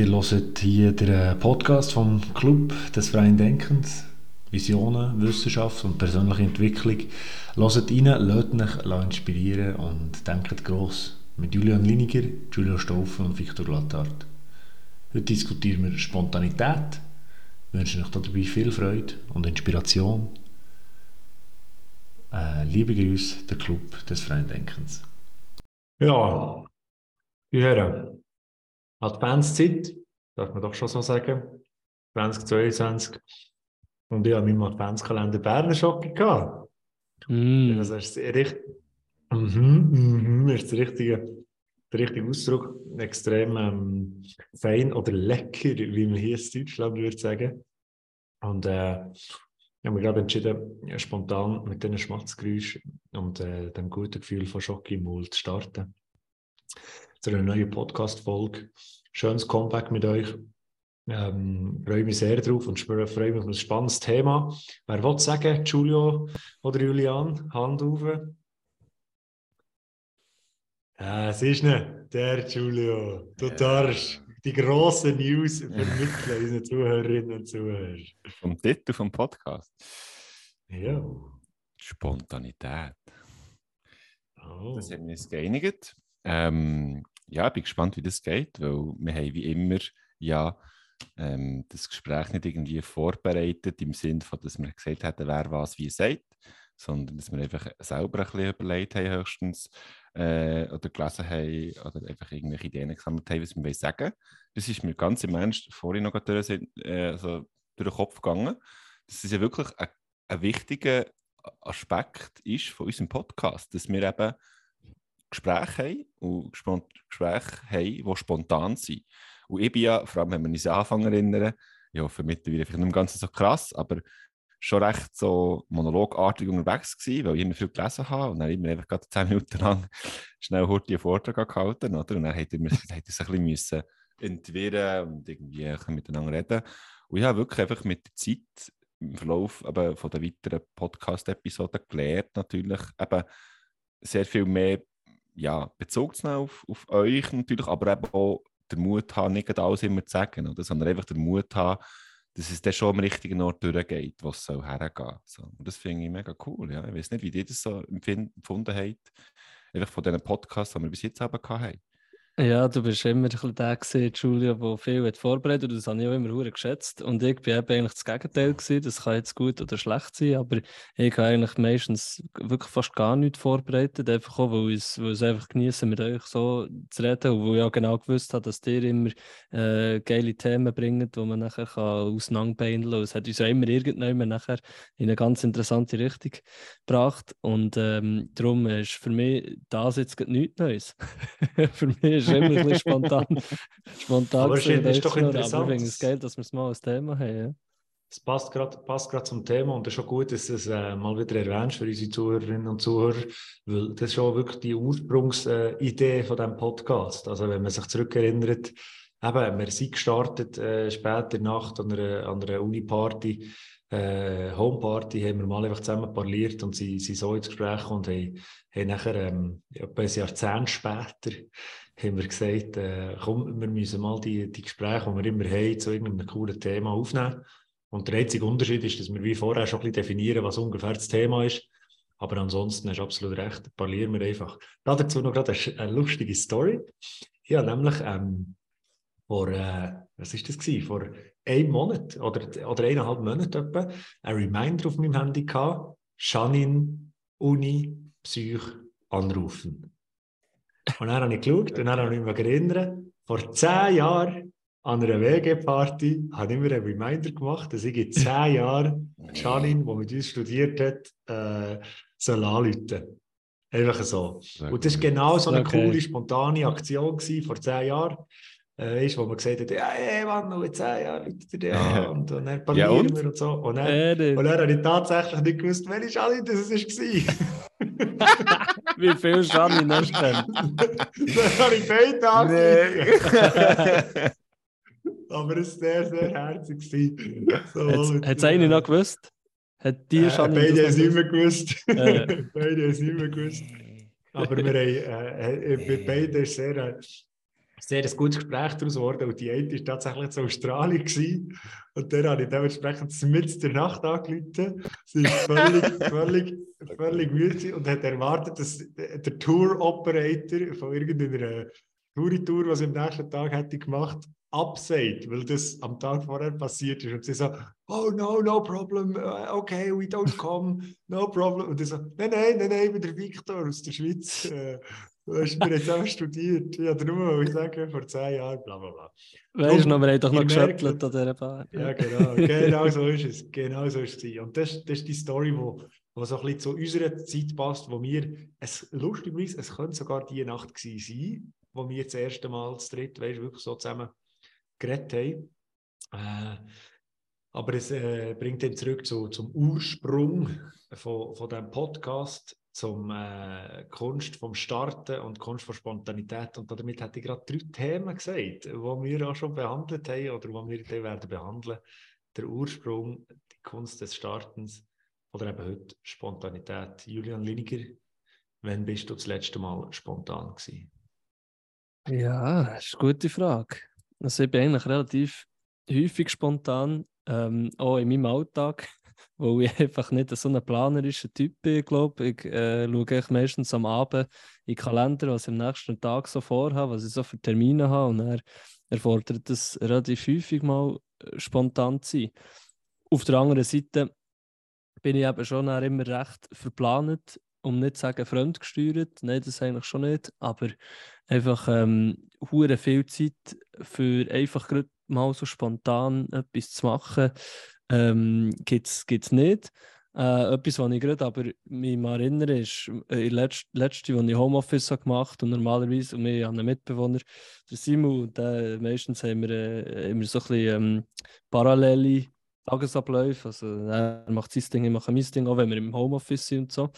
Ihr hört hier den Podcast vom Club des freien Denkens. Visionen, Wissenschaft und persönliche Entwicklung. Hört rein, lasst euch inspirieren und denkt gross. Mit Julian Liniger, Julio Stauffen und Viktor Lattard. Heute diskutieren wir Spontanität. Wir wünschen euch dabei viel Freude und Inspiration. Äh, liebe Grüße, der Club des freien Denkens. Ja, Herren. Adventszeit, darf man doch schon so sagen, 2022. Und ich habe meinen Adventskalender Berner Schocke gehabt. Mm. Das ist richtig, mhm, mhm, ist der richtige, der richtige Ausdruck, extrem ähm, fein oder lecker, wie man hier in Deutschland würde sagen. Und äh, ich habe mich gerade entschieden, spontan mit diesen Schmatzgeräuschen und äh, dem guten Gefühl von Schock im Mund zu starten zu einer neuen Podcast-Folge. Schönes Comeback mit euch. Ähm, freue mich sehr drauf und freue mich auf ein spannendes Thema. Wer will sagen, Julio oder Julian, Hand auf. Ja, es ist nicht der Julio. Du ja. darfst die grossen News vermitteln unseren Zuhörerinnen und Zuhörern. Vom Titel vom Podcast. Ja. Spontanität. Oh. Das haben wir uns geeinigt. Ähm, ja, ich bin gespannt, wie das geht, weil wir haben wie immer ja ähm, das Gespräch nicht irgendwie vorbereitet, im Sinne von, dass wir gesagt hätten, wer was wie sagt, sondern dass wir einfach selber ein bisschen überlegt haben, höchstens, äh, oder gelesen haben, oder einfach irgendwelche Ideen gesammelt haben, was wir sagen wollen. Das ist mir ganz im Ernst vorhin noch durch, äh, also durch den Kopf gegangen. Das ist ja wirklich ein, ein wichtiger Aspekt ist von unserem Podcast, dass wir eben Gespräche haben und Gespräche haben, die spontan sind. Und ich bin ja, vor allem wenn wir uns an Anfang erinnern, ja, für mittlerweile vielleicht nicht ganz so krass, aber schon recht so monologartig unterwegs gewesen, weil ich immer viel gelesen habe und dann immer einfach gerade zehn Minuten lang schnell heute einen Vortrag gehalten, oder? Und dann hätte ich es ein bisschen müssen entwirren und irgendwie miteinander reden. Und ich habe wirklich einfach mit der Zeit im Verlauf von der weiteren Podcast-Episoden gelernt, natürlich eben sehr viel mehr ja, Bezug auf, auf euch natürlich, aber eben auch den Mut haben, nicht alles immer zu sagen, oder? sondern einfach den Mut haben, dass es dann schon am richtigen Ort durchgeht, wo es soll hergehen so. Und das finde ich mega cool. Ja. Ich weiß nicht, wie ihr das so empfunden habt, einfach von diesen Podcasts, die wir bis jetzt eben hatten. Ja, du bist immer ein der gewesen, Julia, der viel hat vorbereitet und das habe ich auch immer geschätzt. Und ich eben eigentlich das Gegenteil gewesen. Das kann jetzt gut oder schlecht sein, aber ich habe eigentlich meistens wirklich fast gar nichts vorbereitet, einfach auch, weil ich es einfach genieße, mit euch so zu reden und weil ich auch genau gewusst habe, dass ihr immer äh, geile Themen bringt, die man nachher kann kann. Es hat uns auch immer irgendwann nachher in eine ganz interessante Richtung gebracht und ähm, darum ist für mich das jetzt nichts Neues. für mich ist ist immer ein bisschen spontan. spontan aber es ist doch interessant. Aber wegen des Geld, dass wir es mal als Thema haben. Ja. Es passt gerade passt zum Thema und es ist schon gut, dass du es äh, mal wieder erwähnst für unsere Zuhörerinnen und Zuhörer, weil das ist schon wirklich die Ursprungsidee äh, von diesem Podcast. Also wenn man sich zurückerinnert, eben, wir sind gestartet äh, später Nacht an einer, an einer Uni-Party, äh, Homeparty, haben wir mal einfach zusammen parliert und sie sind so ins Gespräch und haben, haben nachher ähm, etwa ein Jahrzehnt später haben wir gesagt, äh, komm, wir müssen mal die, die Gespräche, die wir immer haben, zu irgendeinem coolen Thema aufnehmen. Und der einzige Unterschied ist, dass wir wie vorher schon ein bisschen definieren, was ungefähr das Thema ist. Aber ansonsten hast du absolut recht, parlieren wir einfach. Dazu noch gerade eine, lustige Story. Habe nämlich ähm, vor, äh, was ist das gewesen? Vor einem Monat oder, oder eineinhalb Monaten etwa, ein Reminder auf meinem Handy gehabt, Janin, Uni, Psych anrufen. Und dann habe ich geschaut und dann habe ich mich erinnert, vor zehn Jahren an einer WG-Party habe ich mir einen Reminder gemacht, dass ich in zehn Jahren Janine, die mit uns studiert hat, äh, soll anrufen. Einfach so. Und das war genau so eine okay. coole, spontane Aktion gewesen, vor zehn Jahren. Äh, ist, wo man gesagt hat, ja, hey, Mann, noch in zehn Jahren ruft er an und, und dann parlieren ja, und? wir und so. Und dann, äh, und dann habe ich tatsächlich nicht gewusst, welche Janine das war. Wie viel Janine hast du denn? das habe ich beide. Nee. Aber es war sehr, sehr herzig. So, hat es eine noch gewusst? Hat die äh, Janine Beide haben es immer gewusst. Äh. beide haben es immer gewusst. Aber wir haben, äh, äh, beide sehr... Äh, sehr ein gutes Gespräch daraus geworden und die eine war tatsächlich in Australien gewesen. und dann habe ich dementsprechend mitten der Nacht angerufen. Sie ist völlig, völlig, völlig müde und hat erwartet, dass der Tour-Operator von irgendeiner Touri-Tour, was ich am nächsten Tag hätte gemacht, absagt, weil das am Tag vorher passiert ist. Und sie so, oh no, no problem, uh, okay, we don't come, no problem. Und ich so, nein, nein, nein, nein, bin der Victor aus der Schweiz. Äh, du hast mir jetzt auch studiert. Ja, nur mal sagen, vor zehn Jahren, bla bla bla. Weißt du noch, wir haben doch noch geschüttelt an dieser Bar. Ja, genau, genau so ist es. Genau so ist es. Und das, das ist die Story, wo, wo so ein bisschen zu unserer Zeit passt, wo wir, es, lustigerweise, es könnte sogar die Nacht gewesen sein, wo wir das erste Mal zu dritt, weißt, wirklich so zusammen geredet haben. Äh, aber es äh, bringt ihn zurück zu, zum Ursprung von, von diesem Podcast, zum äh, Kunst vom Starten und Kunst von Spontanität. Und damit hätte ich gerade drei Themen gesagt, die wir auch schon behandelt haben oder die wir werden behandeln. Der Ursprung, die Kunst des Startens oder eben heute Spontanität. Julian Liniger, wann bist du das letzte Mal spontan gewesen? Ja, das ist eine gute Frage. Also ich bin eigentlich relativ häufig spontan, ähm, auch in meinem Alltag, weil ich einfach nicht so ein planerischer Typ bin, glaube ich. äh, schaue ich meistens am Abend in den Kalender, was ich am nächsten Tag so vorhabe, was ich so für Termine habe und er erfordert es relativ häufig mal äh, spontan zu sein. Auf der anderen Seite bin ich eben schon immer recht verplant, um nicht zu sagen fremdgesteuert. Nein, das eigentlich schon nicht, aber einfach ähm, viel Zeit für einfach mal so spontan etwas zu machen, ähm, gibt es nicht. Äh, etwas, was ich gerade aber mich erinnere, ist äh, letzte, letzte, als ich Homeoffice gemacht habe und normalerweise, und wir haben einen Mitbewohner, der Simon, der, meistens haben wir, äh, immer so ein bisschen ähm, parallele Tagesabläufe. Also, er macht sein Ding, ich mache mein Ding, auch wenn wir im Homeoffice sind und so.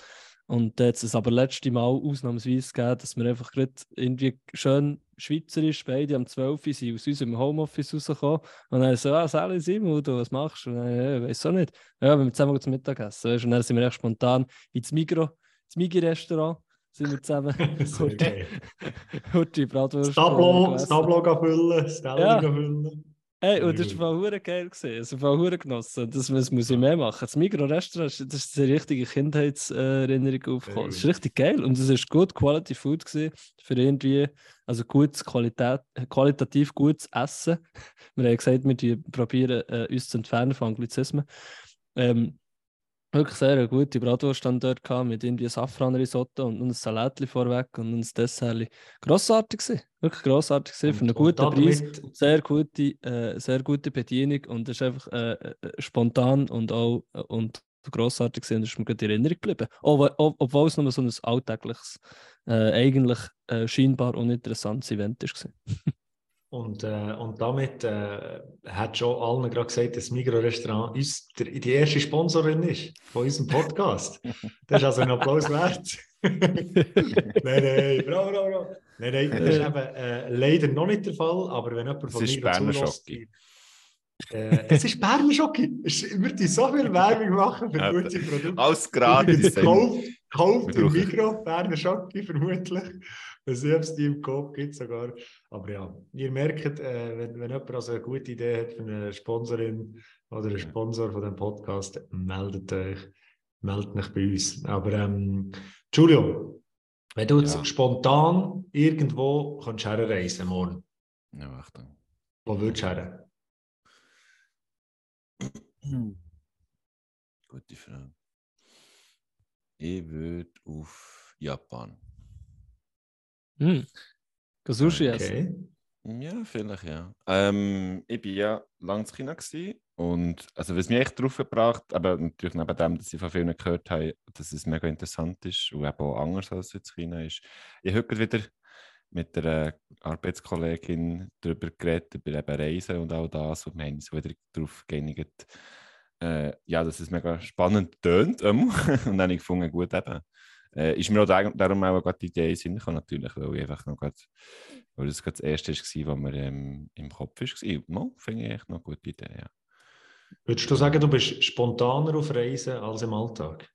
Und da hat es aber letzte Mal ausnahmsweise gegeben, dass wir einfach gerade irgendwie schön schweizerisch beide am 12 Uhr sind aus unserem Homeoffice rausgekommen. Und dann so, ah, Sally, Simon, du, was machst du? Und dann, ja, weiß auch nicht. Ja, wenn wir zusammen zum Mittagessen. Weißt? Und dann sind wir echt spontan ins Migro, ins Migi-Restaurant sind wir zusammen. Hurti, Bratwurst. Das Tableau, das Tableau füllen, das Teller ja. füllen. Hey, und das war hure geil gesehen. Das war hure genossen. Das, das muss ich mehr machen. Das Migro-Restaurant, das ist eine richtige Kindheitserinnerung aufgekommen. Das ist richtig geil und es ist gut Quality Food gewesen für irgendwie, also gutes Qualität, qualitativ gutes Essen. Wir haben gesagt, wir probieren äh, uns zu entfernen von Anglizismen. Ähm, wirklich sehr eine gute Bratwurst dort gehabt, mit irgendwie Safran-Risotto und, ein Salatli vorweg und ein Dessert. Grossartig gewesen. Wirklich grossartig gewesen. Für einen guten Preis. Sehr gute, äh, sehr gute Bedienung und es ist einfach äh, äh, spontan und auch äh, und grossartig gewesen. Und ist mir gut in Erinnerung geblieben. Ob, ob, obwohl es nur so ein alltägliches, äh, eigentlich äh, scheinbar uninteressantes Event war. Und, äh, und damit äh, hat schon allen gerade gesagt, dass Migro-Restaurant die erste Sponsorin ist von unserem Podcast. Das ist also ein Applaus wert. nein, nein, bravo, bravo. Nein, nein, das ist eben äh, leider noch nicht der Fall, aber wenn jemand von Migro zulässt... Äh, es ist Berner Schocki. Wir müssen so viel Werbung machen für gute Produkte. Alles gratis. Kauft, kauft im Migro Berner Schocki vermutlich. Es die im Kopf gibt sogar. Aber ja, ihr merkt, äh, wenn, wenn jemand also eine gute Idee hat für eine Sponsorin oder einen Sponsor von dem Podcast, meldet euch, meldet euch bei uns. Aber ähm, Giulio, wenn du jetzt ja. spontan irgendwo kannst herreisen morgen. Ja, Achtung. Wo würdest du her? Gute Frage. Ich würde auf Japan. Hm. Sushi essen? Ja, vielleicht ja. Ähm, ich war ja lange in China und also was mich echt drauf gebracht, aber natürlich neben dem, dass ich von vielen gehört habe, dass es mega interessant ist und eben auch anders als in China ist. Ich habe heute wieder mit einer Arbeitskollegin darüber geredet, über eben Reisen und all das und wir haben uns wieder darauf geeinigt, äh, ja, dass es mega spannend tönt und dann habe ich gefunden, gut eben, äh, ist mir auch darum auch gerade die Idee Sinn gekommen, natürlich, weil ich einfach noch grad, weil das gerade das erste war, was mir ähm, im Kopf war. No, finde ich echt noch eine gute Idee, ja. Würdest du sagen, du bist spontaner auf Reisen als im Alltag?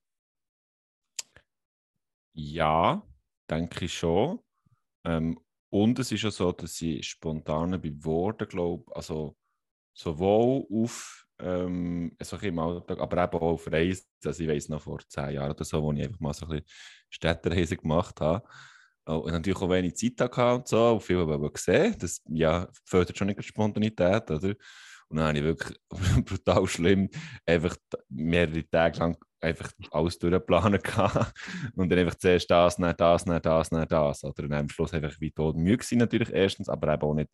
Ja, denke ich schon. Ähm, Und es ist ja so, dass ich spontan bei Worten glaube, also sowohl auf ähm, so im Alltag, aber eben auch auf Reisen. Also ich weiß noch vor zehn Jahren oder so, wo ich einfach mal so ein bisschen Städtereise gemacht habe. Und natürlich auch wenig Zeit hatte und so, und viel aber gesehen. Das ja, fördert schon nicht Spontanität, oder? Und dann habe ich wirklich brutal schlimm einfach mehrere Tage lang einfach alles durchplanen gehabt. Und dann einfach zuerst das, dann das, dann das, dann das. Oder am Schluss einfach wie tot müde natürlich erstens, aber eben auch nicht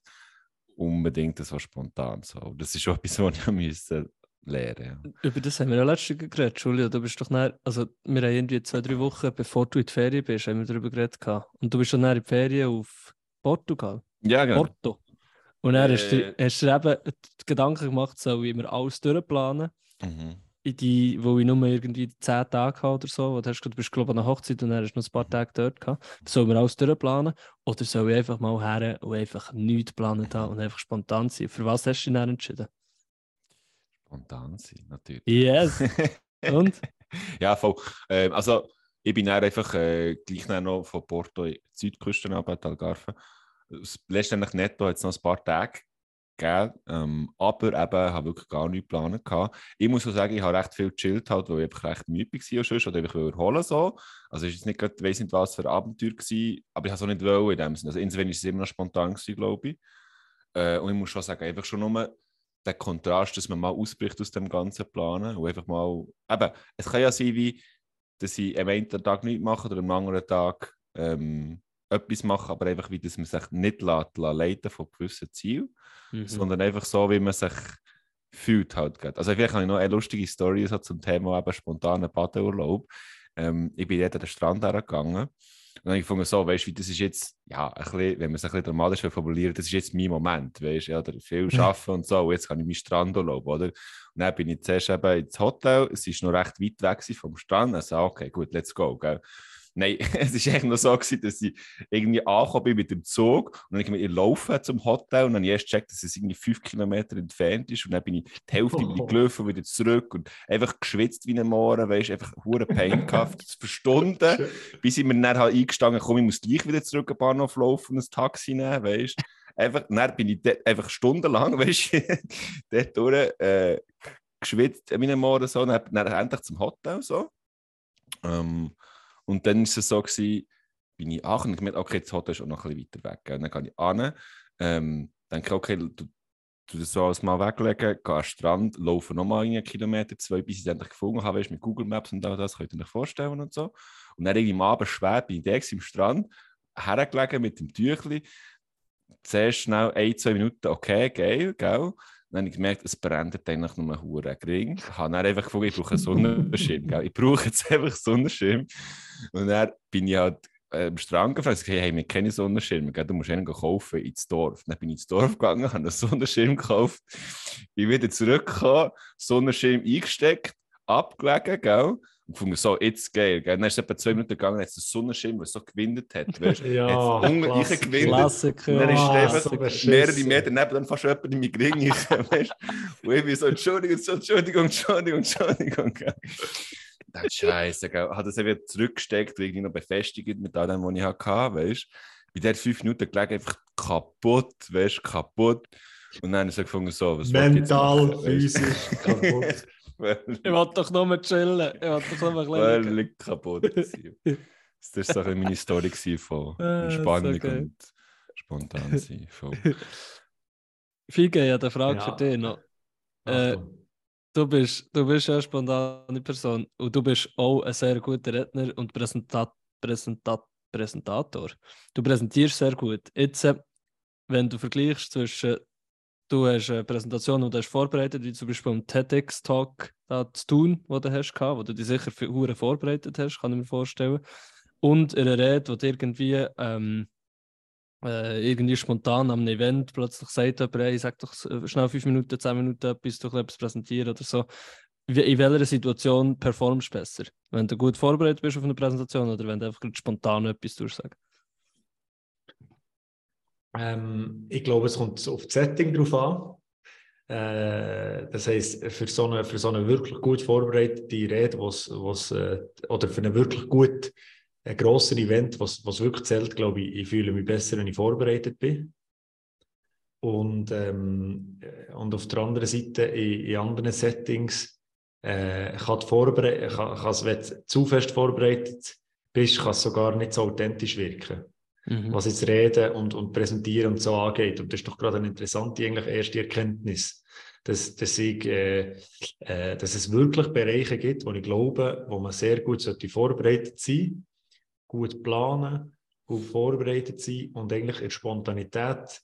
unbedingt so spontan. So. Das ist schon etwas, was ich müssen lernen ja. Über das haben wir ja letztens geredet, Julia. Du bist doch näher, also wir haben irgendwie zwei, drei Wochen, bevor du in die Ferien bist, haben wir darüber geredet. Gehabt. Und du bist schon näher in die Ferien auf Portugal. Ja, genau. Porto. Und dann äh, hast, du, hast du eben die Gedanken gemacht, soll ich mir alles durchplanen. Mhm. In die, wo ich nur irgendwie zehn Tage habe oder so. Du, hast, du bist, glaube ich, an der Hochzeit und dann hast du noch ein paar Tage dort gehabt. Soll mir alles durchplanen? Oder soll ich einfach mal her und einfach nichts geplant haben und einfach spontan sein? Für was hast du dich dann entschieden? Spontan sein, natürlich. Yes. und? ja, voll. Ähm, also, ich bin dann einfach äh, gleich noch von Porto in die Südküste ab, Algarve letztendlich netto hat es noch ein paar Tage gegeben, ähm, aber eben habe wirklich gar nichts geplant gehabt. Ich muss auch sagen, ich habe recht viel gechillt, halt, weil ich einfach recht müde war sonst, oder ich erholen so. Also es ist nicht gerade, weiss nicht was für ein Abenteuer gewesen, aber ich habe es auch nicht wollen in dem Sinne. Also insofern war es immer noch spontan gewesen, glaube ich. Äh, und ich muss schon sagen, einfach schon nur der Kontrast, dass man mal ausbricht aus dem ganzen Planen und einfach mal, eben, es kann ja sein, wie, dass ich am einen Tag nichts mache oder am anderen Tag ähm, etwas machen, aber einfach, wie dass man sich nicht lässt, leiten von gewissen Zielen, mhm. sondern einfach so, wie man sich fühlt halt. Also vielleicht habe ich noch eine lustige Story so zum Thema eben spontanen Badeurlaub. Ähm, ich bin dort an den Strand hergegangen und dann habe ich gefunden, so, weißt du, das ist jetzt, ja, ein bisschen, wenn man es ein bisschen dramatisch formulieren das ist jetzt mein Moment, weißt du, ja, viel arbeiten und so, und jetzt kann ich meinen Strandurlaub, oder? Und dann bin ich zuerst eben ins Hotel, es ist noch recht weit weg vom Strand, also okay, gut, let's go, gell? Nein, es war eigentlich noch so, gewesen, dass ich irgendwie angekommen bin mit dem Zug und dann ich mir laufen zum Hotel und dann erst gecheckt, dass es irgendwie fünf Kilometer entfernt ist und dann bin ich die Hälfte oh. gelaufen wieder zurück und einfach geschwitzt wie ein Mohren, weißt du, einfach hure Pain gehabt für Stunden, bis ich mir dann halt eingestanden komm, ich muss gleich wieder zurück am Bahnhof laufen und ein Taxi nehmen, weißt du. Einfach, dann bin ich einfach stundenlang, weißt du, dort durch, äh, geschwitzt wie ein Mohren so, dann, dann endlich zum Hotel so. Ähm, und dann war es so, gewesen, bin ich ach, und ich gemerkt, okay, das Hotel ist auch noch ein bisschen weiter weg. Und dann gehe ich an, ähm, denke, okay, du, du das so alles mal weglegen, gehe an den Strand, laufe nochmal einen Kilometer, zwei, bis ich es endlich gefunden habe, weißt, mit Google Maps und all das, könnt ihr euch vorstellen und so. Und dann irgendwie am Abend schwer bin ich da im Strand, hergelegen mit dem Tüchli, zuerst schnell ein, zwei Minuten, okay, geil, geil. Dann habe ich gemerkt, es brennt eigentlich nur einen gering. Ich habe dann einfach gefunden, ich brauche einen Sonnenschirm. Gell? Ich brauche jetzt einfach einen Sonnenschirm. Und dann bin ich halt äh, am Strand gefragt, ich hey, hey, wir kennen Sonnenschirme, gell? du musst einen kaufen ins Dorf. Dann bin ich ins Dorf gegangen, habe einen Sonnenschirm gekauft, bin wieder zurückgekommen, Sonnenschirm eingesteckt, abgelegen, gell? Und von mir so, jetzt geil. Gell? Dann ist es etwa zwei Minuten gegangen, hat es einen Sonnenschirm, der so gewindet hat. Weißt? ja, Klasse, gewindet. Klassiker. Dann ist es mehrere Meter neben dann fast jemand in meinen Ring. Und ich bin so, Entschuldigung, Entschuldigung, Entschuldigung, Entschuldigung. Dann Scheiße, gell? Hat das wieder zurückgesteckt, irgendwie noch befestigt mit all dem, was ich hatte, weißt Bei der fünf Minuten gelegen, einfach kaputt, weißt kaputt. Und dann habe ich so gefunden, so, was Mental, physisch, kaputt. ich wollte doch nur chillen. Ich wollte doch nur ein Völlig kaputt. das war so meine Story von ah, Entspannung so und spontan sein. Fige, ja, eine Frage ja. für dich noch. Äh, du, bist, du bist eine spontane Person und du bist auch ein sehr guter Redner und Präsentat, Präsentat, Präsentator. Du präsentierst sehr gut. Jetzt, äh, wenn du vergleichst zwischen du hast eine Präsentation, die du hast vorbereitet, wie zum Beispiel am TEDx-Talk zu tun, den du hast, wo du dich sicher für Uhren vorbereitet hast, kann ich mir vorstellen. Und in einer Rede, wo du irgendwie, ähm, äh, irgendwie spontan am Event plötzlich sagt jemand, sag doch schnell fünf Minuten, zehn Minuten bis du etwas präsentieren oder so. In welcher Situation performst du besser? Wenn du gut vorbereitet bist auf eine Präsentation oder wenn du einfach spontan etwas durchsagst? Ähm, ich glaube, es kommt auf das Setting drauf an. Äh, das heisst, für so, eine, für so eine wirklich gut vorbereitete Rede, was, was, äh, oder für eine wirklich gut ein grosses Event, was, was wirklich zählt, glaube ich, ich fühle mich besser, wenn ich vorbereitet bin. Und, ähm, und auf der anderen Seite, in, in anderen Settings, äh, kann, kann, kann, wenn du zu fest vorbereitet bist, kann es sogar nicht so authentisch wirken. Mhm. Was jetzt Reden und, und Präsentieren und so angeht. Und das ist doch gerade eine interessante eigentlich erste Erkenntnis, dass, dass, ich, äh, äh, dass es wirklich Bereiche gibt, wo ich glaube, wo man sehr gut sollte vorbereitet sein gut planen, gut vorbereitet sein und eigentlich in Spontanität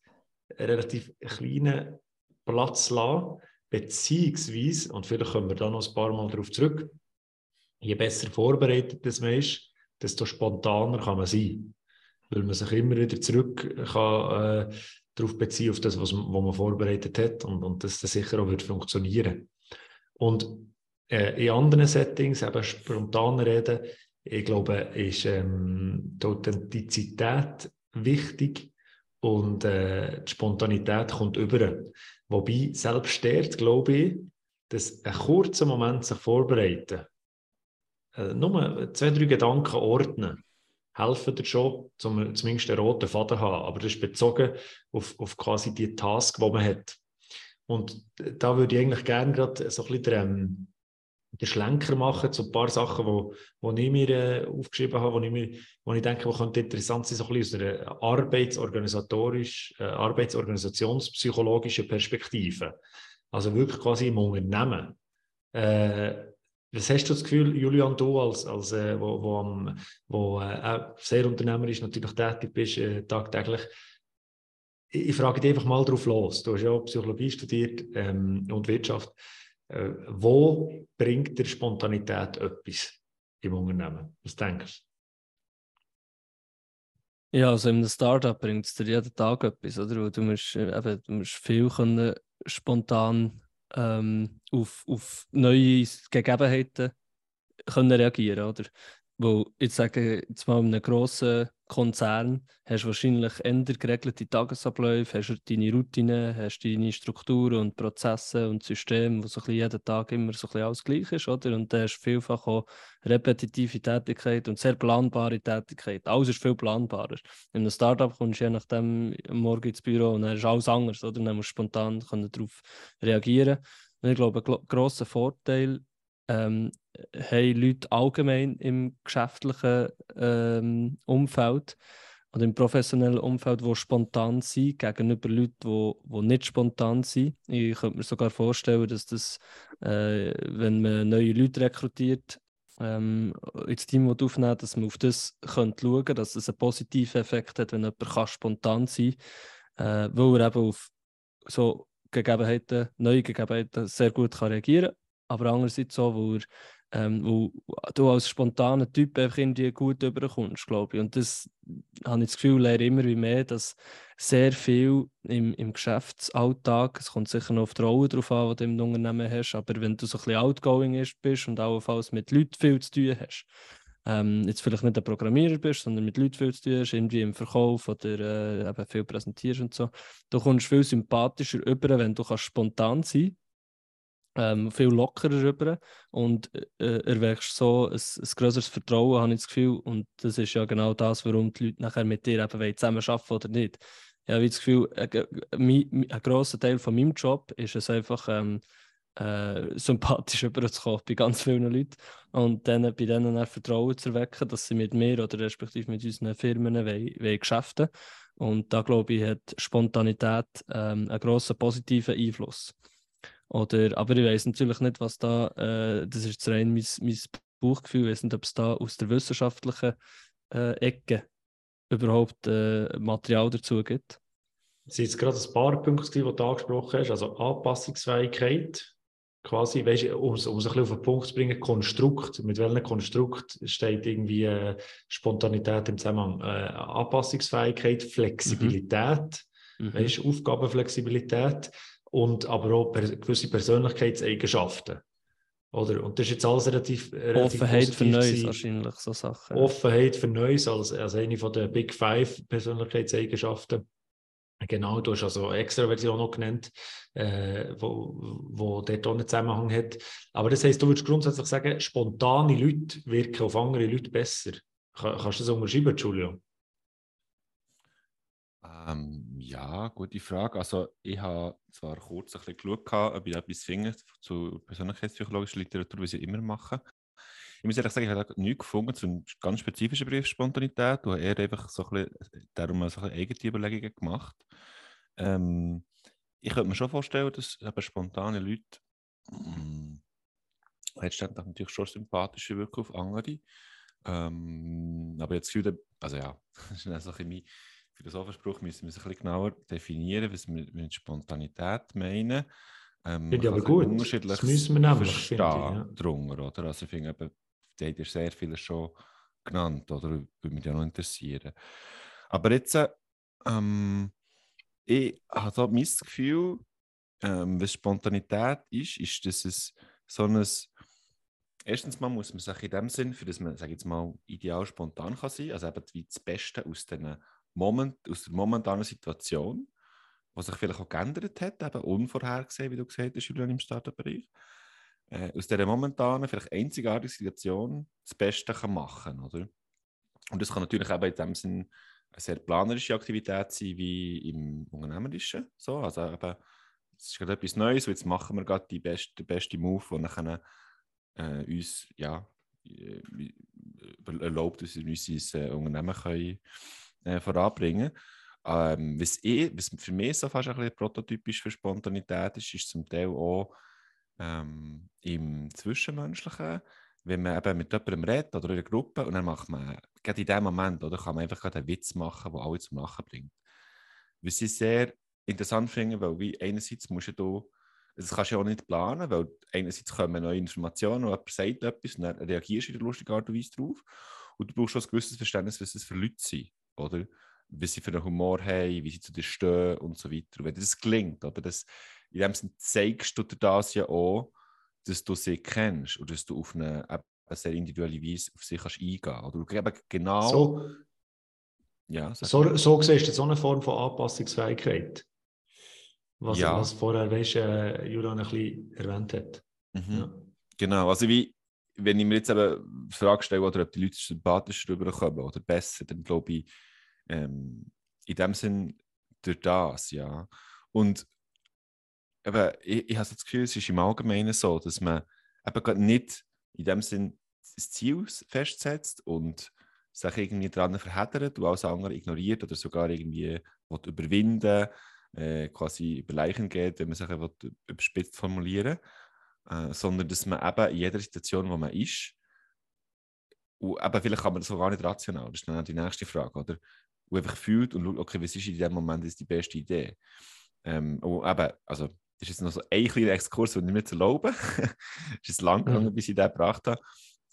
einen relativ kleinen Platz lassen, beziehungsweise, und vielleicht kommen wir da noch ein paar Mal darauf zurück, je besser vorbereitet man ist, desto spontaner kann man sein. Weil man sich immer wieder zurück kann, äh, darauf beziehen, auf das, was, was man vorbereitet hat und, und dass das sicher auch wird funktionieren Und äh, in anderen Settings, eben spontan reden, ich glaube, ist ähm, die Authentizität wichtig und äh, die Spontanität kommt über. Wobei, selbst dort glaube ich, dass ein kurzer Moment sich vorbereiten, äh, nur zwei, drei Gedanken ordnen, helfen dir schon, um zumindest einen roten Faden zu haben. Aber das ist bezogen auf, auf quasi die Task, die man hat. Und da würde ich eigentlich gerne gerade so ein bisschen den, den Schlenker machen zu ein paar Sachen, wo, wo ich mir äh, aufgeschrieben habe, wo ich, mir, wo ich denke, wo könnte interessant sein, so ein bisschen aus einer arbeitsorganisatorisch, äh, arbeitsorganisationspsychologischen Perspektive. Also wirklich quasi im Unternehmen. Äh, was hast du das Gefühl, Julian, du als, als äh, wo, wo, wo äh, sehr unternehmerisch natürlich tätig bist, äh, tagtäglich, ich, ich, frage dich einfach mal drauf los. Du hast ja Psychologie studiert ähm, und Wirtschaft. Äh, wo bringt der Spontanität etwas im Unternehmen? Was denkst du? Ja, also in einem Startup bringt es dir jeden Tag etwas, oder? Du musst, äh, eben, du musst viel können spontan ähm, auf, auf neue Gegebenheiten können reagieren oder? Weil ich sage jetzt mal, in einem grossen Konzern hast du wahrscheinlich eher geregelte Tagesabläufe, hast du deine Routinen, hast deine Strukturen und Prozesse und Systeme, wo so ein bisschen jeden Tag immer so ein bisschen alles gleich ist, oder? Und da hast du vielfach auch repetitive Tätigkeit und sehr planbare Tätigkeit. Alles ist viel planbarer. In einem Startup kommst du je nachdem morgen ins Büro und dann ist alles anders, oder? dann musst du spontan darauf reagieren. Und ich glaube, ein grosser Vorteil ähm, haben Leute allgemein im geschäftlichen ähm, Umfeld oder im professionellen Umfeld, die spontan sind, gegenüber Leuten, die, die nicht spontan sind. Ich könnte mir sogar vorstellen, dass das, äh, wenn man neue Leute rekrutiert, ähm, ins Team aufnehmen dass man auf das schauen könnte, dass es einen positiven Effekt hat, wenn jemand kann spontan sein kann, äh, weil er eben auf so Gegebenheiten, neue Gegebenheiten sehr gut kann reagieren aber andererseits so, wo, er, ähm, wo du als spontaner Typ einfach irgendwie gut überkommst, glaube ich. Und das habe ich das Gefühl, lehre immer wie mehr, dass sehr viel im, im Geschäftsalltag, es kommt sicher noch auf die Rolle drauf an, die du im Unternehmen hast, aber wenn du so ein bisschen outgoing bist und auch mit Leuten viel zu tun hast, ähm, jetzt vielleicht nicht ein Programmierer bist, sondern mit Leuten viel zu tun hast, irgendwie im Verkauf oder äh, eben viel präsentierst und so, du kommst viel sympathischer über, wenn du kannst spontan sein ähm, viel lockerer rüber und äh, erwächst so ein, ein größeres Vertrauen, habe ich das Gefühl. Und das ist ja genau das, warum die Leute nachher mit dir eben zusammen arbeiten oder nicht. Ich habe das Gefühl, ein, ein, ein grosser Teil von meinem Job ist es einfach, ähm, äh, sympathisch rüberzukommen bei ganz vielen Leuten und dann bei denen dann Vertrauen zu erwecken, dass sie mit mir oder respektive mit unseren Firmen wollen, wollen geschäften Und da glaube ich, hat Spontanität ähm, einen grossen positiven Einfluss. Oder, aber ich weiß natürlich nicht, was da, äh, das ist rein mein, mein Bauchgefühl, ich weiß nicht, ob es da aus der wissenschaftlichen äh, Ecke überhaupt äh, Material dazu gibt. Es sind jetzt gerade ein paar Punkte, die du angesprochen hast, also Anpassungsfähigkeit, quasi, weißt, um, um es ein bisschen auf den Punkt zu bringen, Konstrukt, mit welchem Konstrukt steht irgendwie äh, Spontanität im Zusammenhang, äh, Anpassungsfähigkeit, Flexibilität, mhm. weißt, Aufgabenflexibilität und aber auch gewisse Persönlichkeitseigenschaften. Oder? Und das ist jetzt alles relativ, relativ Offenheit für Neues gewesen. wahrscheinlich, so Sachen. Offenheit für Neues als, als eine von der Big Five Persönlichkeitseigenschaften. Genau, du hast also Extraversion noch genannt, äh, wo, wo dort auch einen Zusammenhang hat. Aber das heisst, du würdest grundsätzlich sagen, spontane Leute wirken auf andere Leute besser. kannst du das unterschreiben, Julio? Ähm, ja, gute Frage. Also ich habe zwar kurz ein bisschen geschaut, ob ich etwas finde zu persönlichkeitspsychologischer Literatur, wie sie immer machen. Ich muss ehrlich sagen, ich habe nichts gefunden zu ganz spezifischen Brief Spontanität. Du hast eher einfach so ein bisschen, darum so ein eigene Überlegungen gemacht. Ähm, ich könnte mir schon vorstellen, dass eben spontane Leute hm, letztendlich natürlich schon sympathischer wirken auf andere. Ähm, aber jetzt Gefühl, also ja, das ist ein bisschen Philosophenspruch müssen wir es ein bisschen genauer definieren, was wir mit Spontanität meinen. Ähm, finde ich aber gut. Das müssen wir nämlich verstehen, ja. drunter, oder? Also ich finde, eben, da hat ja sehr vieles schon genannt, oder? Würde mich ja noch interessieren. Aber jetzt, ähm, ich habe so mein Gefühl, ähm, was Spontanität ist, ist, dass es so ein Erstens mal muss man sich in dem Sinn, für das man, sage jetzt mal, ideal spontan kann sein, also eben wie das Beste aus den Moment, aus der momentanen Situation, was sich vielleicht auch geändert hat, eben unvorhergesehen, wie du gesagt hast, Julian, im Startup-Bereich, äh, aus dieser momentanen, vielleicht einzigartigen Situation das Beste kann machen oder? Und das kann natürlich eben in dem Sinn eine sehr planerische Aktivität sein, wie im Unternehmerischen. So, also eben, es ist gerade etwas Neues und jetzt machen wir gerade die beste, den besten Move, der nachher äh, uns ja, äh, erlaubt, dass wir unser äh, Unternehmen können, äh, voranbringen. Ähm, was, ich, was für mich so fast ein bisschen prototypisch für Spontanität ist, ist zum Teil auch ähm, im Zwischenmenschlichen, wenn man eben mit jemandem redet oder in einer Gruppe und dann macht man, gerade in dem Moment, oder kann man einfach einen Witz machen, der alle zum Lachen bringt. Was ich sehr interessant finde, weil wie einerseits musst du, das kannst du ja auch nicht planen, weil einerseits kommen neue Informationen und jemand sagt etwas und dann reagierst du in der lustigen Art und Weise drauf. Und du brauchst schon ein gewisses Verständnis, was das für Leute sind oder? Wie sie für einen Humor haben, wie sie zu dir stehen und so weiter. Und wenn das gelingt, oder? Das, in dem Sinne zeigst du dir das ja auch, dass du sie kennst und dass du auf eine, eine sehr individuelle Weise auf sie kannst eingehen Oder du eben genau. So, ja, so, so siehst du so eine Form von Anpassungsfähigkeit. Was, ja. was vorher weißt, äh, Julian ein bisschen erwähnt hat. Mhm. Ja. Genau, also wie, wenn ich mir jetzt eben die Frage stelle, oder ob die Leute sympathischer rüberkommen oder besser, dann glaube ich, ähm, in dem Sinn durch das, ja. Und eben, ich, ich habe das Gefühl, es ist im Allgemeinen so, dass man eben nicht in dem Sinn das Ziel festsetzt und sich irgendwie daran verheddert und alles andere ignoriert oder sogar irgendwie überwinden äh, quasi über Leichen geht, wenn man sich überspitzt formulieren äh, sondern dass man eben in jeder Situation, wo man ist, und eben vielleicht kann man das auch gar nicht rational, das ist dann die nächste Frage, oder? Und einfach fühlt und schaut, okay, was ist in dem Moment ist die beste Idee. Ähm, und eben, also, das ist jetzt noch so ein kleiner Exkurs, den ich mir zu erlauben. es ist lang gegangen, bis ich den gebracht habe.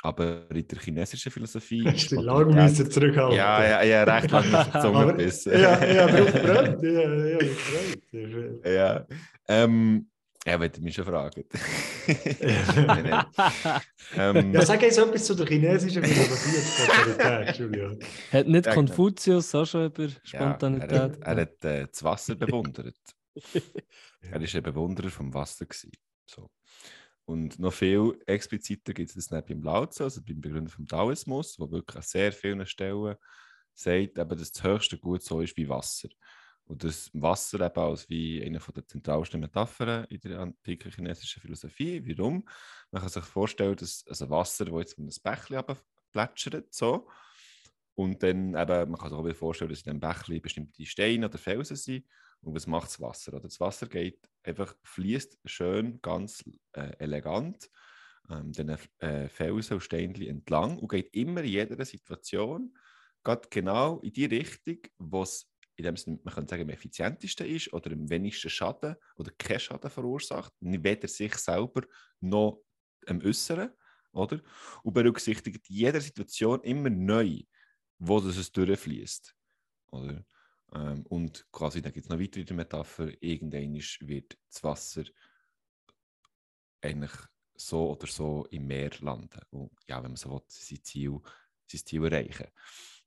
Aber in der chinesischen Philosophie. Hast du lange müssen zurückhalten? Ja, ja, ja, recht lange müssen Zunge bissen. ja, ja, drauf brennt. Ja, ja, gefreut. Ja. Ähm, ja, wenn du mich schon fragen. ähm, ja, sag jetzt etwas zu der chinesischen Philosophie Julian. Hat nicht Konfuzius auch schon über Spontanität? Ja, er hat, er hat äh, das Wasser bewundert. er war ein Bewunderer vom Wasser. Gewesen. So. Und noch viel expliziter gibt es das nicht beim Lao also beim Begründer vom Taoismus, wo wirklich an sehr vielen Stellen sagt, eben, dass das höchste Gut so ist wie Wasser. Und das Wasser eben als wie eine der zentralsten Metaphern in der antiken chinesischen Philosophie. Warum? Man kann sich vorstellen, dass also Wasser, das jetzt von einem Bächlein plätschert, so. Und dann eben, man kann sich auch vorstellen, dass in diesem Bächlein bestimmte Steine oder Felsen sind. Und was macht das Wasser? Oder das Wasser geht einfach, fließt schön, ganz äh, elegant ähm, den äh, Felsen und Steinen entlang und geht immer in jeder Situation genau in die Richtung, wo es in dem Sinne, man könnte sagen, am effizientesten ist oder am wenigsten Schaden oder keinen Schaden verursacht, weder sich selber noch am Äußeren, oder? Und berücksichtigt jeder Situation immer neu, wo das es durchfließt, oder? Ähm, und quasi, da gibt es noch weitere Metapher, irgendwann wird das Wasser eigentlich so oder so im Meer landen. Und ja, wenn man so will, sein Ziel, sein Ziel erreichen.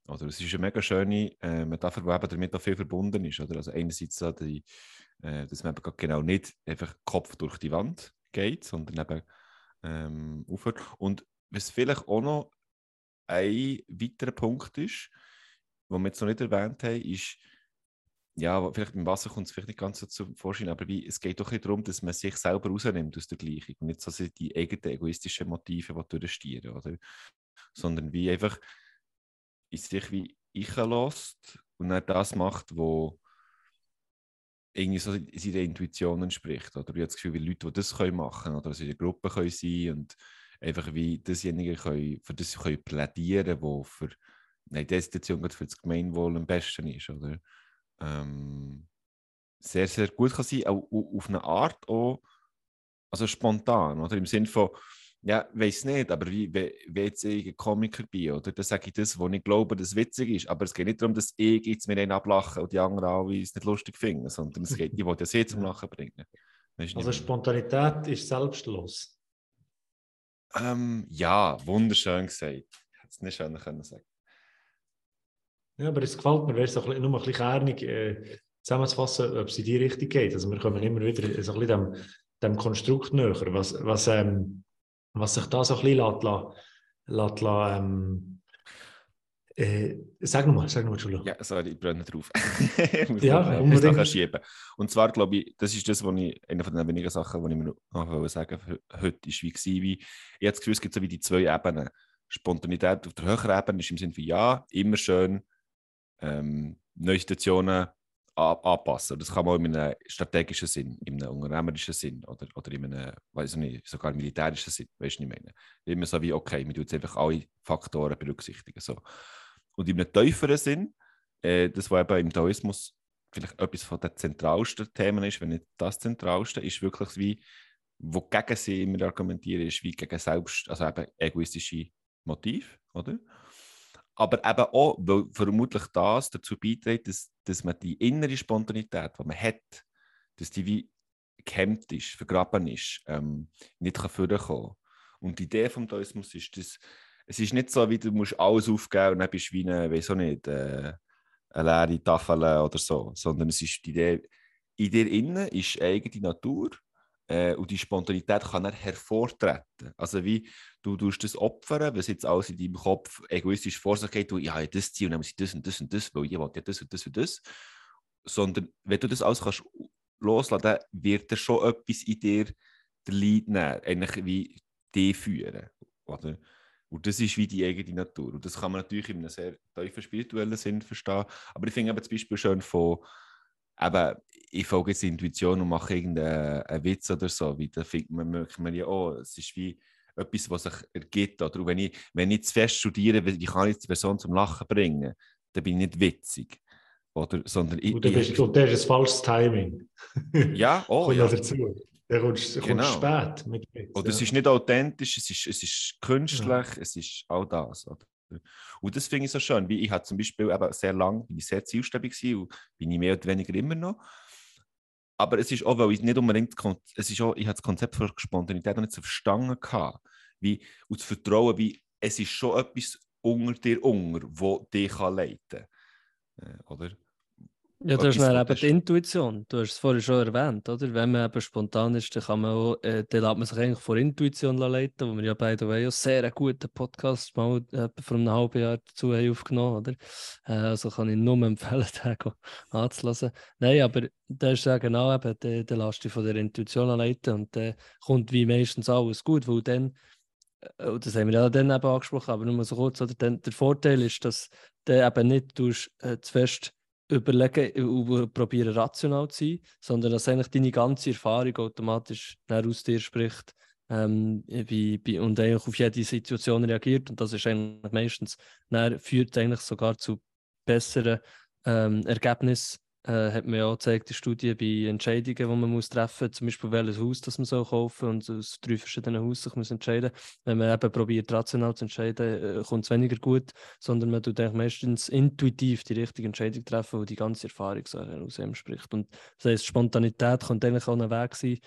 Oder es ist eine mega schöne äh, Metapher, die damit auch viel verbunden ist. Oder? Also einerseits, so die, äh, dass man eben genau nicht einfach Kopf durch die Wand geht, sondern eben ähm, aufhört. Und was vielleicht auch noch ein weiterer Punkt ist, den wir jetzt noch nicht erwähnt haben, ist, ja, vielleicht beim Wasser kommt es vielleicht nicht ganz so zum Vorschein, aber wie, es geht doch darum, dass man sich selber rausnimmt aus der Gleichung und nicht so die eigenen egoistischen Motive durchstieren, oder? Sondern wie einfach in sich wie ich lässt und dann das macht, wo irgendwie so seiner Intuition entspricht. Oder ich habe das Gefühl, wie Leute, die das können machen oder in der Gruppe können sein und einfach wie dasjenige können, für das können plädieren, wo für eine Destination für das Gemeinwohl am besten ist. Oder? Ähm, sehr, sehr gut kann sein, auch auf eine Art auch, also spontan, oder im Sinne von, ja, weiß nicht, aber wie, wie, wie jetzt ich ein Komiker bin, oder? Dann sage ich das, wo ich glaube, dass es witzig ist. Aber es geht nicht darum, dass ich jetzt mir einen ablachen und die anderen alle es nicht lustig finden, sondern es geht, ich will das jetzt zum Lachen bringen. Also Spontanität ist selbstlos. Ähm, ja, wunderschön gesagt. Ich hätte es nicht schöner können sagen. Ja, aber es gefällt mir, wäre es nur ein bisschen kernig äh, zusammenzufassen, ob es in die Richtung geht. Also wir kommen immer wieder so ein bisschen dem, dem Konstrukt näher. Was, was ähm, was sich da so ein bisschen lässt, lässt, lässt, ähm, äh, sag nochmal, sag nochmal, Entschuldigung. Ja, sorry, ich brenne drauf. ich muss ja, unbedingt. schieben. Und zwar glaube ich, das ist das, was ich, eine von den wenigen Sachen, die ich mir noch sagen heute ist, wie war, wie, ich habe das Gefühl, es gibt so wie die zwei Ebenen. Spontanität auf der höheren Ebene ist im Sinne von, ja, immer schön ähm, neue Situationen anpassen. Das kann man in einem strategischen Sinn, in einem unternehmerischen Sinn oder, oder in einem, weiß nicht, sogar militärischen Sinn, weißt du, ich meine? Immer so wie, okay, wir tun jetzt einfach alle Faktoren berücksichtigen. So. Und in einem tieferen Sinn, äh, das, was eben im Taoismus vielleicht etwas von den zentralsten Themen ist, wenn nicht das zentralste, ist wirklich wie, wo gegen sie immer argumentieren, ist wie gegen selbst, also eben egoistische Motiv, oder? aber eben auch, weil vermutlich das dazu beiträgt, dass, dass man die innere Spontanität, die man hat, dass die wie gehemmt ist, vergraben ist, ähm, nicht kann vorkommen Und die Idee vom Taoismus ist, dass es ist nicht so, wie du musst alles aufgeben und dann bist du wie eine, weiß auch nicht, äh, eine leere Tafel oder so, sondern es ist die Idee, in dir innen ist eigene Natur äh, und die Spontanität kann dann hervortreten. Also wie du tust das opfern, was jetzt alles in deinem Kopf egoistisch vor sich geht, du, habe das Ziel, und dann muss ich das und das und das, weil ich will ja das und das und das. Sondern wenn du das alles kannst loslassen, dann wird da schon etwas in dir der Leid nehmen, eigentlich wie die führen. Oder? Und das ist wie die eigene Natur. Und das kann man natürlich in einem sehr tiefen spirituellen Sinn verstehen. Aber ich finde aber zum Beispiel schön von eben, ich folge jetzt Intuition und mache irgendeinen Witz oder so, wie da findet man, merkt man ja, oh, es ist wie etwas, was sich ergibt. Oder wenn ich, wenn ich zu fest studiere, wie kann ich die Person zum Lachen bringen, dann bin ich nicht witzig. Oder, sondern ich, und, bist, und der ist ein falsches Timing. Ja, oh, ja. dazu. Der kommt, genau. spät mit Witz, Oder ja. es ist nicht authentisch, es ist, es ist künstlich, ja. es ist all das. Oder? Und finde ich so schön, wie ich hatte zum Beispiel eben sehr lange, bin ich sehr zielstrebig gewesen und bin ich mehr oder weniger immer noch. Aber es ist auch, weil ich nicht unbedingt, es ist auch, ich habe das Konzept von Spontanität noch nicht so verstanden gehabt, wie, und das Vertrauen, wie, es ist schon etwas unter dir unter, wo dich leiten kann. Äh, oder? Ja, das ist dann eben die Intuition. Du hast es vorhin schon erwähnt, oder? Wenn man eben spontan ist, dann kann man auch, äh, dann lässt man sich eigentlich vor Intuition leiten, wo wir ja beide way auch sehr einen guten Podcast mal äh, vor einem halben Jahr dazu haben aufgenommen, oder? Äh, also kann ich nur empfehlen, den anzulassen. Nein, aber das ist ja genau eben, dann, dann lässt dich von der Intuition leiten und dann kommt wie meistens alles gut, weil dann äh, das haben wir ja dann eben angesprochen, aber nur mal so kurz, oder? Dann, der Vorteil ist, dass du eben nicht tust, äh, zu fest überlegen und probieren rational zu sein, sondern dass eigentlich deine ganze Erfahrung automatisch aus dir spricht ähm, bei, bei, und eigentlich auf jede Situation reagiert. Und das ist eigentlich meistens, führt eigentlich sogar zu besseren ähm, Ergebnissen äh, hat man ja auch gezeigt, die Studie bei Entscheidungen, die man muss treffen muss, zum Beispiel welches Haus das man soll kaufen und aus drei verschiedenen Haus sich muss entscheiden Wenn man eben probiert, rational zu entscheiden, äh, kommt es weniger gut, sondern man tut eigentlich meistens intuitiv die richtige Entscheidung treffen, wo die ganze Erfahrung so aus ihm spricht. Und das heisst, Spontanität kann eigentlich auch ein Weg sein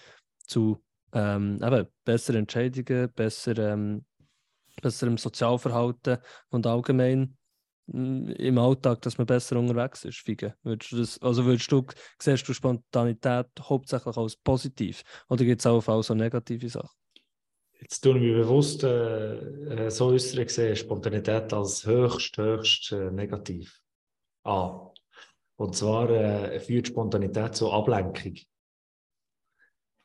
zu ähm, eben, besseren Entscheidungen, besser, ähm, besserem Sozialverhalten und allgemein im Alltag, dass man besser unterwegs ist, Fige? Würdest du das, also würdest du, siehst du Spontanität hauptsächlich als positiv oder gibt es auch auf so negative Sachen? Jetzt ich mich bewusst äh, äh so äußere gesehen, Spontanität als höchst, höchst äh, negativ an. Und zwar äh, führt Spontanität zur Ablenkung.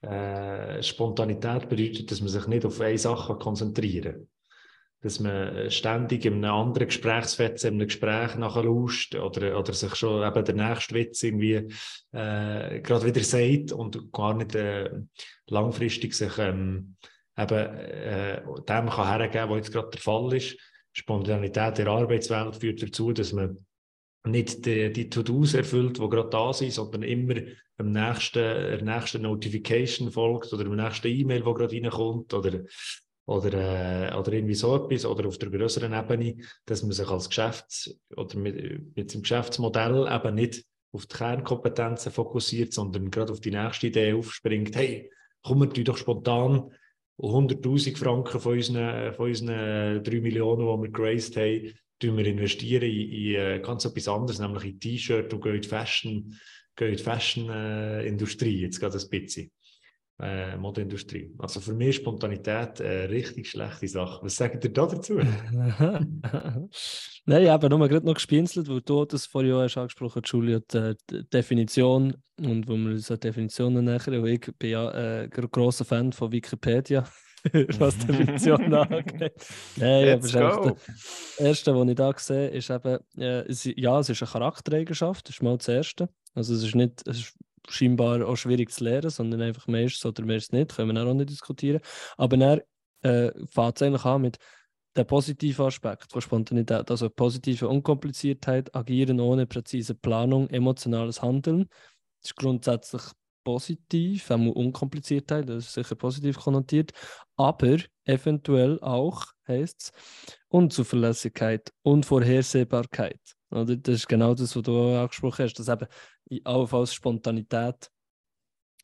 Äh, Spontanität bedeutet, dass man sich nicht auf eine Sache konzentrieren kann. Dass man ständig in einem anderen Gesprächsfetzen, in einem Gespräch nachher lauscht oder, oder sich schon eben der nächste Witz irgendwie äh, gerade wieder sagt und gar nicht äh, langfristig sich ähm, eben äh, dem kann hergeben, was jetzt gerade der Fall ist. Spontanität der Arbeitswelt führt dazu, dass man nicht die, die To-Dos erfüllt, die gerade da sind, sondern immer am nächsten, der nächsten Notification folgt oder dem nächsten E-Mail, wo gerade reinkommt oder, oder, äh, oder irgendwie so etwas oder auf der größeren Ebene, dass man sich als Geschäfts- oder mit, mit dem Geschäftsmodell eben nicht auf die Kernkompetenzen fokussiert, sondern gerade auf die nächste Idee aufspringt. Hey, kommen wir doch spontan 100.000 Franken von unseren, von unseren 3 Millionen, die wir geraced haben, wir investieren in, in äh, ganz etwas anderes, nämlich in T-Shirt und gehen in die Fashion, gehen Fashion-Industrie, äh, jetzt gerade ein bisschen. Äh, Modeindustrie. Also für mich ist Spontanität eine richtig schlechte Sache. Was sagt ihr da dazu? Nein, ich habe nur gerade noch gespinselt, weil du das vorhin auch hast angesprochen hast, Julia, die, die Definition und wo wir an Definitionen nähern. Ich bin ja äh, ein großer Fan von Wikipedia. was die Definition angeht. Nein, Let's aber das Erste, was ich da sehe, ist eben, äh, ja, es ist eine Charaktereigenschaft, das ist mal das Erste. Also es ist nicht, es ist scheinbar auch schwierig zu lernen, sondern einfach meistens oder meistens nicht, können wir auch nicht diskutieren. Aber dann äh, fängt es eigentlich an mit dem positiven Aspekt von Spontanität, also positive Unkompliziertheit, agieren ohne präzise Planung, emotionales Handeln. Das ist grundsätzlich positiv, auch Unkompliziertheit, das ist sicher positiv konnotiert, aber eventuell auch, heißt es, Unzuverlässigkeit, Unvorhersehbarkeit. Oder? Das ist genau das, was du angesprochen hast, dass eben als Spontanität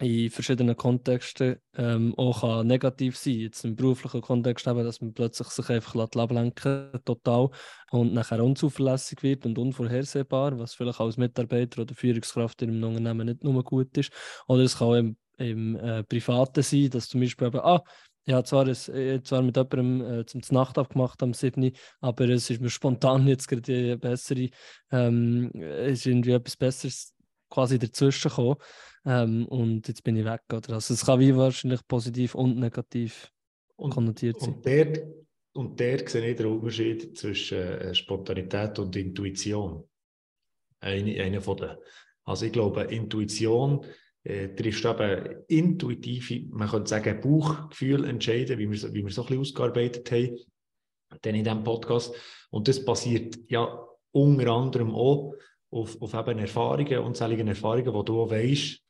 in verschiedenen Kontexten ähm, auch negativ sein Jetzt im beruflichen Kontext eben, dass man plötzlich sich einfach ablenken total und nachher unzuverlässig wird und unvorhersehbar, was vielleicht als Mitarbeiter oder Führungskraft in einem Unternehmen nicht nur gut ist. Oder es kann auch im, im äh, Privaten sein, dass zum Beispiel eben, ah, ich habe zwar, ein, zwar mit jemandem äh, zum Nacht abgemacht am 7., aber es ist mir spontan jetzt gerade eine bessere, ähm, ist irgendwie etwas Besseres quasi dazwischen gekommen. Ähm, und jetzt bin ich weg. Oder? Also es kann wie wahrscheinlich positiv und negativ und, konnotiert sein. Und der, und der sehe ich den Unterschied zwischen äh, Spontanität und Intuition. Eine, eine von den. Also ich glaube, Intuition äh, trifft eben intuitive, man könnte sagen, Bauchgefühl entscheiden, wie wir, wie wir so ein bisschen ausgearbeitet haben, dann in diesem Podcast. Und das passiert ja unter anderem auch auf, auf eben Erfahrungen, unzähligen Erfahrungen, wo du auch weißt,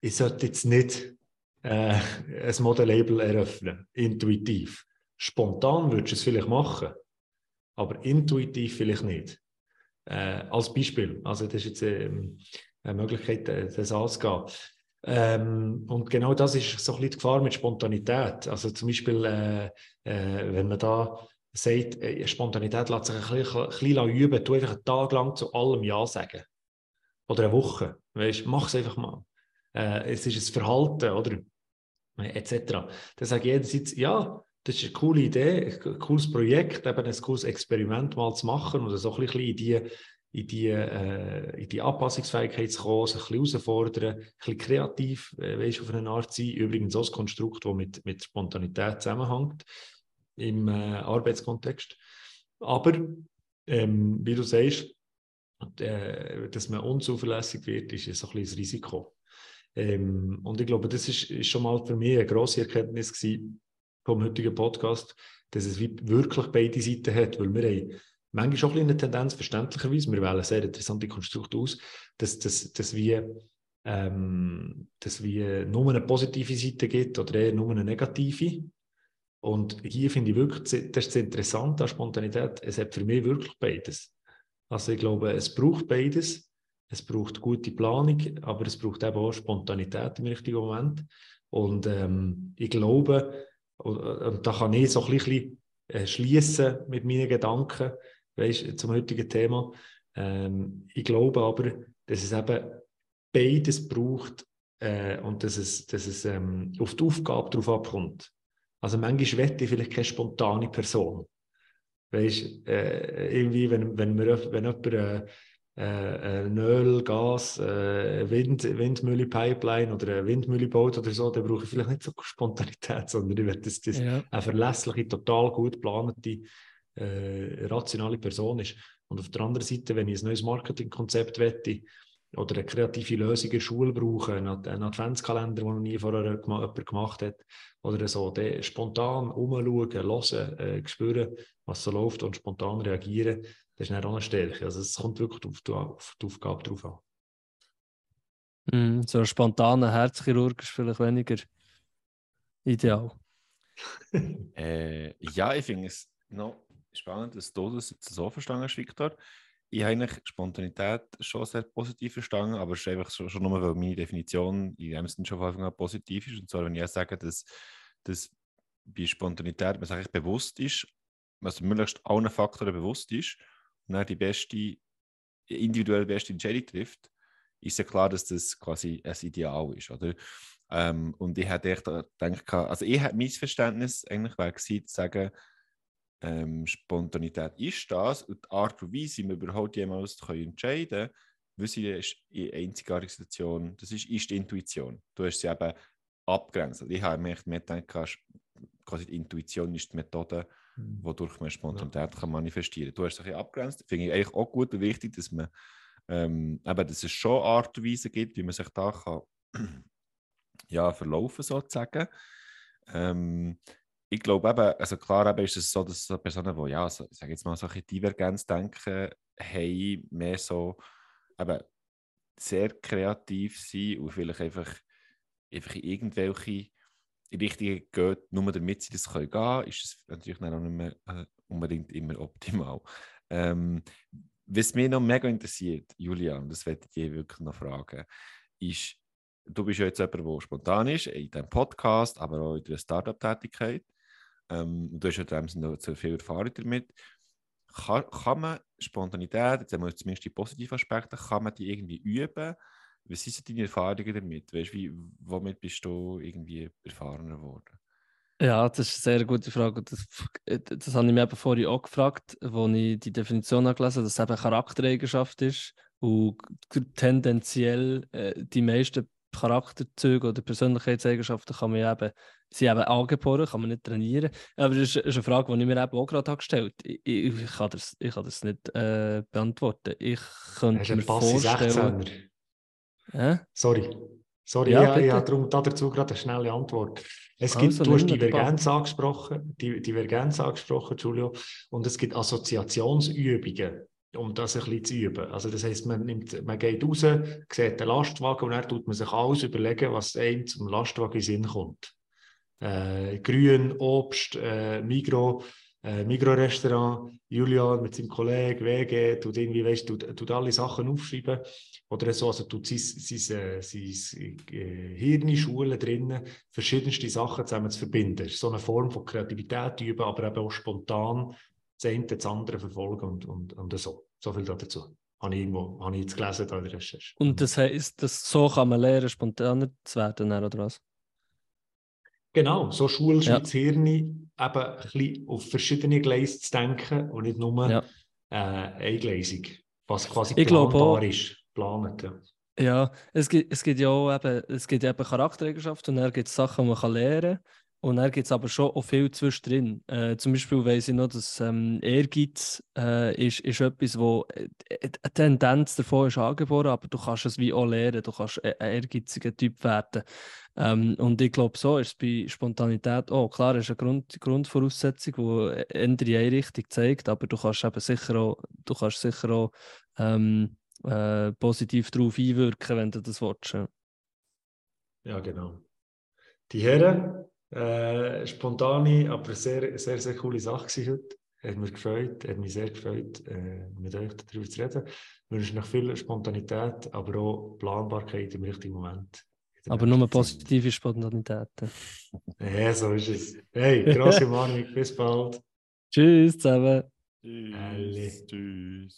ich sollte jetzt nicht äh, ein Modelabel eröffnen, intuitiv. Spontan würdest du es vielleicht machen, aber intuitiv vielleicht nicht. Äh, als Beispiel, also das ist jetzt ähm, eine Möglichkeit, äh, das anzugehen. Ähm, und genau das ist so ein bisschen die Gefahr mit Spontanität. Also zum Beispiel, äh, äh, wenn man da sagt, äh, Spontanität lässt sich ein bisschen, ein bisschen üben, du einfach einen Tag lang zu allem Ja sagen. Oder eine Woche. Weißt, mach es einfach mal äh, es ist ein Verhalten, oder? Etc. Dann sage ich einerseits, ja, das ist eine coole Idee, ein cooles Projekt, eben ein cooles Experiment mal zu machen und so ein bisschen in die, in die, äh, in die Anpassungsfähigkeit zu kommen, sich ein bisschen herausfordern, ein bisschen kreativ, äh, weißt, auf eine Art sein. Übrigens auch das Konstrukt, das mit, mit Spontanität zusammenhängt im äh, Arbeitskontext. Aber, ähm, wie du sagst, äh, dass man unzuverlässig wird, ist so ein das Risiko. Ähm, und ich glaube, das ist, ist, schon mal für mich eine grosse Erkenntnis vom heutigen Podcast, dass es wirklich beide Seiten hat, weil wir haben manchmal auch eine Tendenz, verständlicherweise, wir wählen sehr interessante Konstrukte aus, dass, dass, dass wir ähm, dass wir nur eine positive Seite gibt oder eher nur eine negative. Und hier finde ich wirklich, das ist das Interessante an Spontanität, es hat für mich wirklich beides. Also ich glaube, es braucht beides. Es braucht gute Planung, aber es braucht eben auch Spontanität im richtigen Moment. Und ähm, ich glaube, und, und, da kann ich so ein bisschen äh, schließen mit meinen Gedanken weißt, zum heutigen Thema. Ähm, ich glaube aber, dass es eben beides braucht äh, und dass es, dass es ähm, auf die Aufgabe darauf abkommt. Also manchmal wette ich vielleicht keine spontane Person. Weißt äh, irgendwie, wenn, wenn, wir, wenn jemand äh, äh, ein Öl, Gas, äh, Wind, Windmühle, Pipeline oder eine Windmühle baut oder so, dann brauche ich vielleicht nicht so Spontanität, sondern ich will, dass das ja. eine verlässliche, total gut geplante, äh, rationale Person ist. Und auf der anderen Seite, wenn ich ein neues Marketingkonzept wette oder eine kreative Lösung in der Schule brauche, einen Adventskalender, den noch nie vorher jemand gemacht hat, oder so, dann spontan umschauen, hören, äh, spüren, was so läuft und spontan reagieren, das ist dann auch eine Stärke. Also es kommt wirklich auf die, auf die Aufgabe drauf an. Mm, so ein spontaner Herzchirurg ist vielleicht weniger ideal. äh, ja, ich finde es noch spannend, dass du das jetzt so verstanden hast, Victor. Ich habe eigentlich Spontanität schon sehr positiv verstanden, aber es ist einfach schon, schon nur, weil meine Definition in dem Sinne schon von Anfang an positiv ist. Und zwar, wenn ich sage, dass, dass bei Spontanität man sich bewusst ist, also möglichst allen Faktoren bewusst ist und dann die beste, individuell beste Entscheidung trifft, ist ja klar, dass das quasi ein Ideal ist, oder? Ähm, und ich hätte echt gedacht, also ich hätte mein Verständnis eigentlich wäre gewesen, zu sagen, ähm, Spontanität ist das und die Art und Weise, wie wir überhaupt jemals können entscheiden können, sie ist in einzigartige Situation, das ist, ist die Intuition. Du hast sie eben abgrenzt. Ich habe mir gedacht, quasi die Intuition ist die Methode, Mhm. wodurch man Spontanität ja. kann manifestieren kann. Du hast es ein bisschen abgrenzt. Finde ich eigentlich auch gut und wichtig, dass man ähm, eben, dass es schon Art und Weise gibt, wie man sich da kann, ja, verlaufen sozusagen. Ähm, ich glaube eben, also klar eben ist es so, dass so Personen, die ja, so, ich sage jetzt mal so ein haben mehr so eben sehr kreativ sind und vielleicht einfach, einfach irgendwelche in die Richtung geht, nur damit sie das können gehen, ist es natürlich auch nicht mehr äh, unbedingt immer optimal. Ähm, was mich noch mega interessiert, Julian, das werde ich dir wirklich noch fragen, ist, du bist ja jetzt jemand, der spontan ist, in deinem Podcast, aber auch in der Startup-Tätigkeit. Ähm, du hast ja noch so viel Erfahrung damit. Kann, kann man Spontanität, jetzt haben wir zumindest die positiven Aspekte, kann man die irgendwie üben? Was sind deine Erfahrungen damit? Weißt, wie, womit bist du irgendwie erfahrener geworden? Ja, das ist eine sehr gute Frage. Das, das habe ich mir eben vorhin auch gefragt, als ich die Definition gelesen habe, dass es eben Charaktereigenschaft ist und tendenziell äh, die meisten Charakterzüge oder Persönlichkeitseigenschaften kann man eben, sind eben angeboren, kann man nicht trainieren. Aber das ist, ist eine Frage, die ich mir eben auch gerade gestellt habe. Ich, ich, kann das, ich kann das nicht äh, beantworten. Ich könnte mir vorstellen... Äh? Sorry. Sorry, ja, ich, ich habe darum dazu gerade eine schnelle Antwort. Es gibt, also, du hast Divergenz angesprochen, die Divergenz angesprochen, Julio, und es gibt Assoziationsübungen, um das ein bisschen zu üben. Also das heißt, man, nimmt, man geht raus, sieht den Lastwagen und dann tut man sich alles überlegen, was einem zum Lastwagen in Sinn kommt. Äh, Grün, Obst, äh, Migro, äh, Migro-Restaurant, Julian mit seinem Kollegen, WG, tut irgendwie, weißt, tut, tut alle Sachen aufschreiben oder so, also tut sein, sein, äh, sein äh, Hirn Schulen drinnen, verschiedenste Sachen zusammen zu verbinden. so eine Form von Kreativität üben, aber eben auch spontan das eine das andere verfolgen und, und, und so. So viel dazu. Habe ich, irgendwo, habe ich jetzt gelesen in der Recherche. Und das heisst, dass so kann man lernen, spontaner zu werden, oder was? Genau, so schulst ja. Hirn eben ein bisschen auf verschiedene Gleise zu denken und nicht nur ja. äh, eingleisig, was quasi ich planbar auch, ist. Planet, ja. ja, es gibt, es gibt ja auch eben, es gibt eben Charaktereigenschaften und dann gibt es Sachen, die man kann lernen kann. Und dann gibt es aber schon auch viel zwischendrin. Äh, zum Beispiel weiss ich noch, dass ähm, Ehrgeiz äh, ist, ist etwas, wo äh, eine Tendenz davon ist angeboren, aber du kannst es wie auch lernen. Du kannst ein ehrgeiziger Typ werden. Ähm, und ich glaube, so ist es bei Spontanität auch. Klar, ist eine Grund, Grundvoraussetzung, die in die eine Richtung zeigt, aber du kannst eben sicher auch, du kannst sicher auch ähm, äh, positiv darauf einwirken, wenn du das willst. Ja genau. Die Herren äh, spontane, aber sehr, sehr, sehr coole Sache heute. Hat mich gefreut, hat mich sehr gefreut, äh, mit euch darüber zu reden. Ich wünsche noch viel Spontanität, aber auch Planbarkeit im richtigen Moment. Aber nur positive Spontanität. ja, so ist es. Hey, grosse Umarmung, bis bald. Tschüss zusammen. Tschüss. Tschüss.